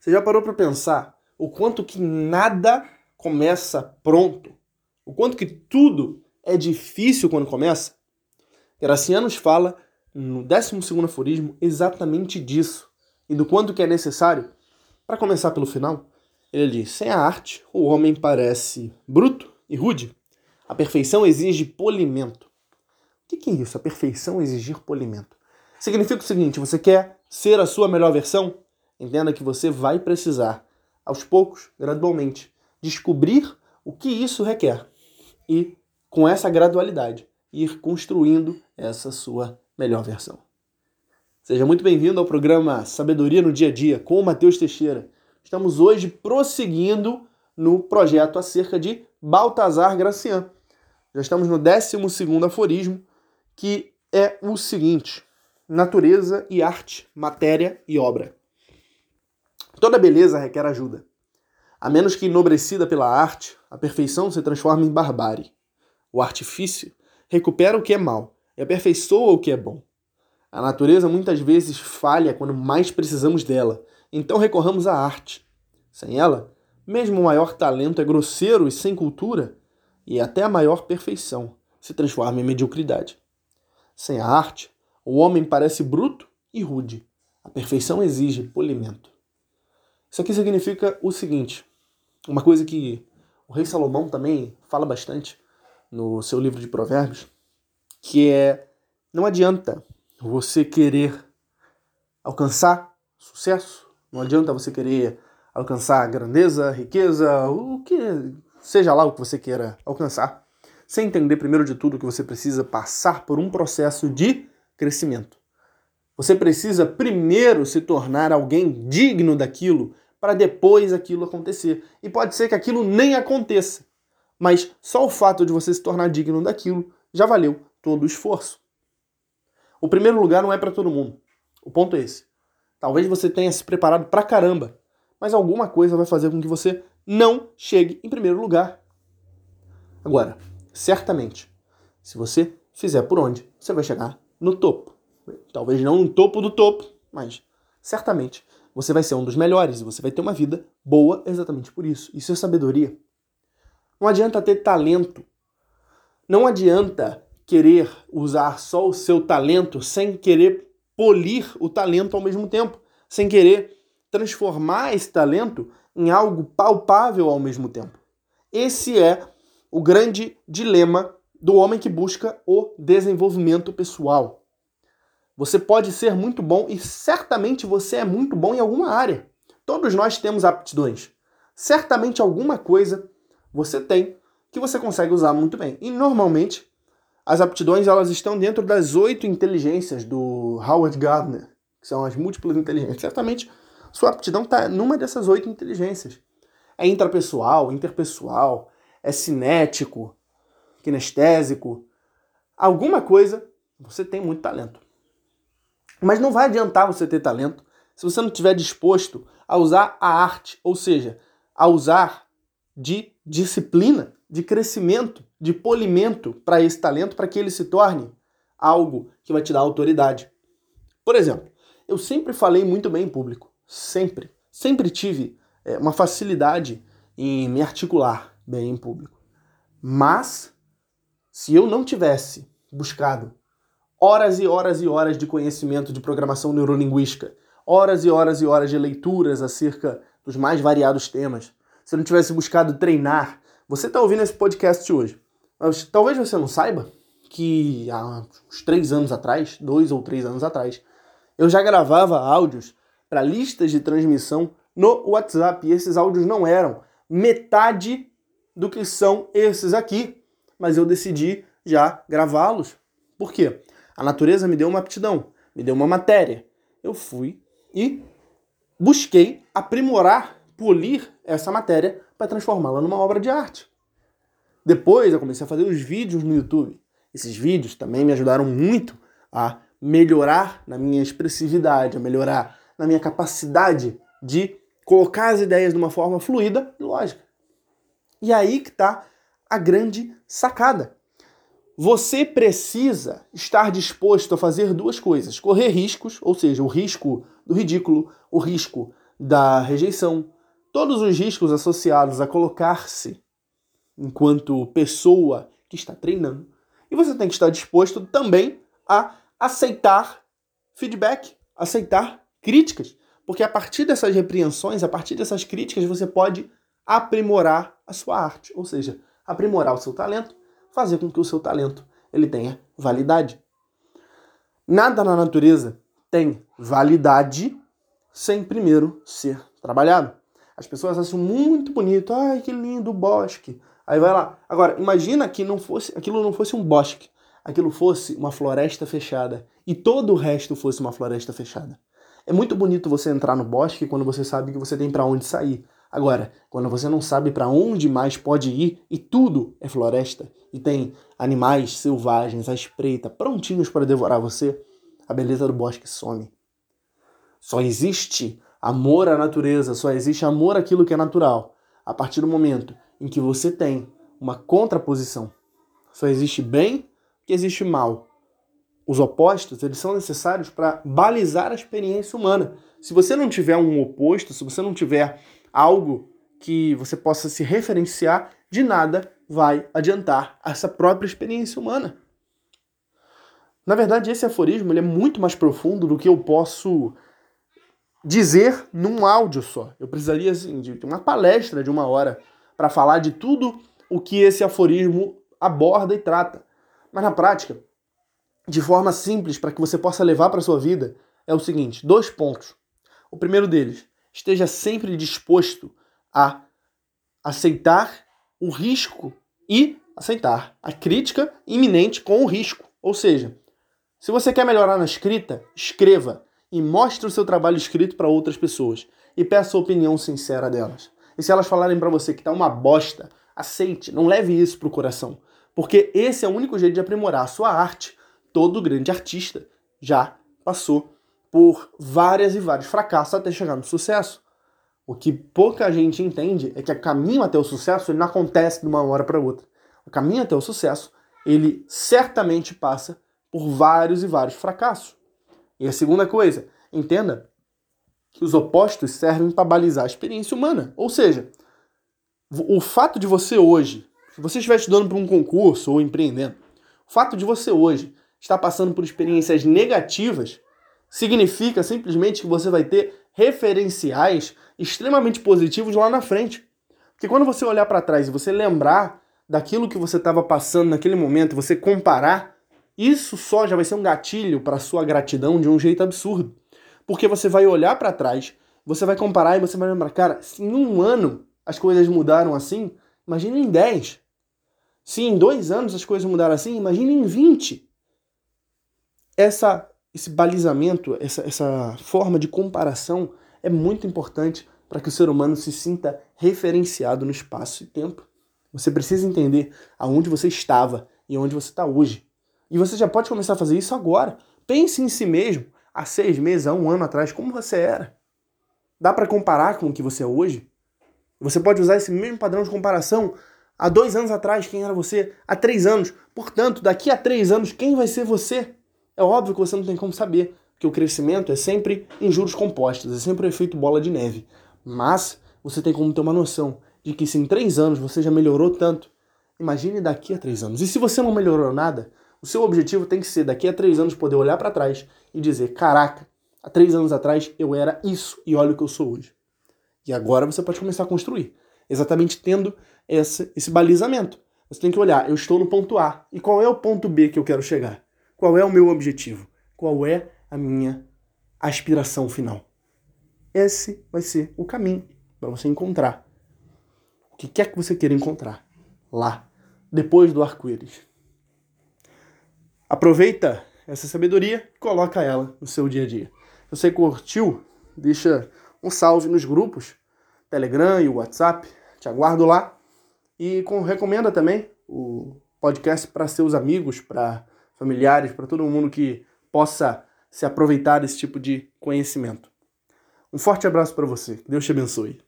Você já parou para pensar o quanto que nada começa pronto? O quanto que tudo é difícil quando começa? Graciano nos fala no 12 aforismo exatamente disso e do quanto que é necessário. Para começar pelo final, ele diz: sem a arte, o homem parece bruto e rude. A perfeição exige polimento. O que é isso? A perfeição exigir polimento. Significa o seguinte: você quer ser a sua melhor versão? Entenda que você vai precisar, aos poucos, gradualmente, descobrir o que isso requer e, com essa gradualidade, ir construindo essa sua melhor versão. Seja muito bem-vindo ao programa Sabedoria no Dia a Dia com o Matheus Teixeira. Estamos hoje prosseguindo no projeto acerca de Baltazar Gracian. Já estamos no 12 aforismo, que é o seguinte: natureza e arte, matéria e obra. Toda beleza requer ajuda. A menos que enobrecida pela arte, a perfeição se transforma em barbárie. O artifício recupera o que é mal e aperfeiçoa o que é bom. A natureza muitas vezes falha quando mais precisamos dela, então recorramos à arte. Sem ela, mesmo o maior talento é grosseiro e sem cultura, e até a maior perfeição se transforma em mediocridade. Sem a arte, o homem parece bruto e rude. A perfeição exige polimento. Isso aqui significa o seguinte: uma coisa que o rei Salomão também fala bastante no seu livro de Provérbios, que é não adianta você querer alcançar sucesso, não adianta você querer alcançar grandeza, riqueza, o que seja lá o que você queira alcançar, sem entender primeiro de tudo que você precisa passar por um processo de crescimento. Você precisa primeiro se tornar alguém digno daquilo para depois aquilo acontecer. E pode ser que aquilo nem aconteça, mas só o fato de você se tornar digno daquilo já valeu todo o esforço. O primeiro lugar não é para todo mundo. O ponto é esse. Talvez você tenha se preparado pra caramba, mas alguma coisa vai fazer com que você não chegue em primeiro lugar. Agora, certamente, se você fizer por onde, você vai chegar no topo. Talvez não no topo do topo, mas certamente você vai ser um dos melhores e você vai ter uma vida boa exatamente por isso. Isso é sabedoria. Não adianta ter talento. Não adianta querer usar só o seu talento sem querer polir o talento ao mesmo tempo, sem querer transformar esse talento em algo palpável ao mesmo tempo. Esse é o grande dilema do homem que busca o desenvolvimento pessoal. Você pode ser muito bom e certamente você é muito bom em alguma área. Todos nós temos aptidões. Certamente alguma coisa você tem que você consegue usar muito bem. E normalmente as aptidões elas estão dentro das oito inteligências do Howard Gardner, que são as múltiplas inteligências. Certamente sua aptidão está numa dessas oito inteligências. É intrapessoal, interpessoal, é cinético, kinestésico. Alguma coisa você tem muito talento. Mas não vai adiantar você ter talento se você não estiver disposto a usar a arte, ou seja, a usar de disciplina, de crescimento, de polimento para esse talento, para que ele se torne algo que vai te dar autoridade. Por exemplo, eu sempre falei muito bem em público, sempre, sempre tive é, uma facilidade em me articular bem em público. Mas se eu não tivesse buscado horas e horas e horas de conhecimento de programação neurolinguística, horas e horas e horas de leituras acerca dos mais variados temas. Se não tivesse buscado treinar, você está ouvindo esse podcast hoje. Mas talvez você não saiba que há uns três anos atrás, dois ou três anos atrás, eu já gravava áudios para listas de transmissão no WhatsApp. E esses áudios não eram metade do que são esses aqui, mas eu decidi já gravá-los. Por quê? A natureza me deu uma aptidão, me deu uma matéria. Eu fui e busquei aprimorar, polir essa matéria para transformá-la numa obra de arte. Depois eu comecei a fazer os vídeos no YouTube. Esses vídeos também me ajudaram muito a melhorar na minha expressividade, a melhorar na minha capacidade de colocar as ideias de uma forma fluida e lógica. E aí que está a grande sacada. Você precisa estar disposto a fazer duas coisas: correr riscos, ou seja, o risco do ridículo, o risco da rejeição, todos os riscos associados a colocar-se enquanto pessoa que está treinando. E você tem que estar disposto também a aceitar feedback, aceitar críticas, porque a partir dessas repreensões, a partir dessas críticas, você pode aprimorar a sua arte, ou seja, aprimorar o seu talento, fazer com que o seu talento ele tenha validade. Nada na natureza tem validade sem primeiro ser trabalhado. As pessoas acham muito bonito, ai que lindo bosque. Aí vai lá. Agora, imagina que não fosse, aquilo não fosse um bosque, aquilo fosse uma floresta fechada e todo o resto fosse uma floresta fechada. É muito bonito você entrar no bosque quando você sabe que você tem para onde sair. Agora, quando você não sabe para onde mais pode ir e tudo é floresta e tem animais selvagens à espreita prontinhos para devorar você, a beleza do bosque some. Só existe amor à natureza, só existe amor àquilo que é natural a partir do momento em que você tem uma contraposição. Só existe bem que existe mal. Os opostos, eles são necessários para balizar a experiência humana. Se você não tiver um oposto, se você não tiver algo que você possa se referenciar, de nada vai adiantar essa própria experiência humana. Na verdade, esse aforismo é muito mais profundo do que eu posso dizer num áudio só. Eu precisaria assim, de uma palestra de uma hora para falar de tudo o que esse aforismo aborda e trata. Mas na prática, de forma simples para que você possa levar para sua vida, é o seguinte: dois pontos. O primeiro deles, esteja sempre disposto a aceitar o risco e aceitar a crítica iminente com o risco. Ou seja, se você quer melhorar na escrita, escreva e mostre o seu trabalho escrito para outras pessoas e peça a opinião sincera delas. E se elas falarem para você que tá uma bosta, aceite, não leve isso pro coração, porque esse é o único jeito de aprimorar a sua arte. Todo grande artista já passou por várias e vários fracassos até chegar no sucesso. O que pouca gente entende é que o caminho até o sucesso ele não acontece de uma hora para outra. O caminho até o sucesso, ele certamente passa por vários e vários fracassos. E a segunda coisa, entenda que os opostos servem para balizar a experiência humana. Ou seja, o fato de você hoje, se você estiver estudando para um concurso ou empreendendo, o fato de você hoje estar passando por experiências negativas significa simplesmente que você vai ter referenciais extremamente positivos lá na frente. Porque quando você olhar para trás e você lembrar daquilo que você estava passando naquele momento, você comparar, isso só já vai ser um gatilho para sua gratidão de um jeito absurdo. Porque você vai olhar para trás, você vai comparar e você vai lembrar, cara, se em um ano as coisas mudaram assim, imagina em 10. Se em dois anos as coisas mudaram assim, imagina em 20. Essa esse balizamento, essa, essa forma de comparação é muito importante para que o ser humano se sinta referenciado no espaço e tempo. Você precisa entender aonde você estava e onde você está hoje. E você já pode começar a fazer isso agora. Pense em si mesmo, há seis meses, há um ano atrás, como você era. Dá para comparar com o que você é hoje? Você pode usar esse mesmo padrão de comparação há dois anos atrás, quem era você? Há três anos. Portanto, daqui a três anos, quem vai ser você? É óbvio que você não tem como saber, porque o crescimento é sempre em juros compostos, é sempre o efeito bola de neve. Mas você tem como ter uma noção de que se em três anos você já melhorou tanto, imagine daqui a três anos. E se você não melhorou nada, o seu objetivo tem que ser daqui a três anos poder olhar para trás e dizer: caraca, há três anos atrás eu era isso e olha o que eu sou hoje. E agora você pode começar a construir, exatamente tendo esse, esse balizamento. Você tem que olhar: eu estou no ponto A e qual é o ponto B que eu quero chegar? Qual é o meu objetivo? Qual é a minha aspiração final? Esse vai ser o caminho para você encontrar o que quer que você queira encontrar lá, depois do arco-íris. Aproveita essa sabedoria e coloca ela no seu dia a dia. Se você curtiu, deixa um salve nos grupos Telegram e WhatsApp. Te aguardo lá. E com, recomenda também o podcast para seus amigos, para familiares, para todo mundo que possa se aproveitar desse tipo de conhecimento. Um forte abraço para você. Deus te abençoe.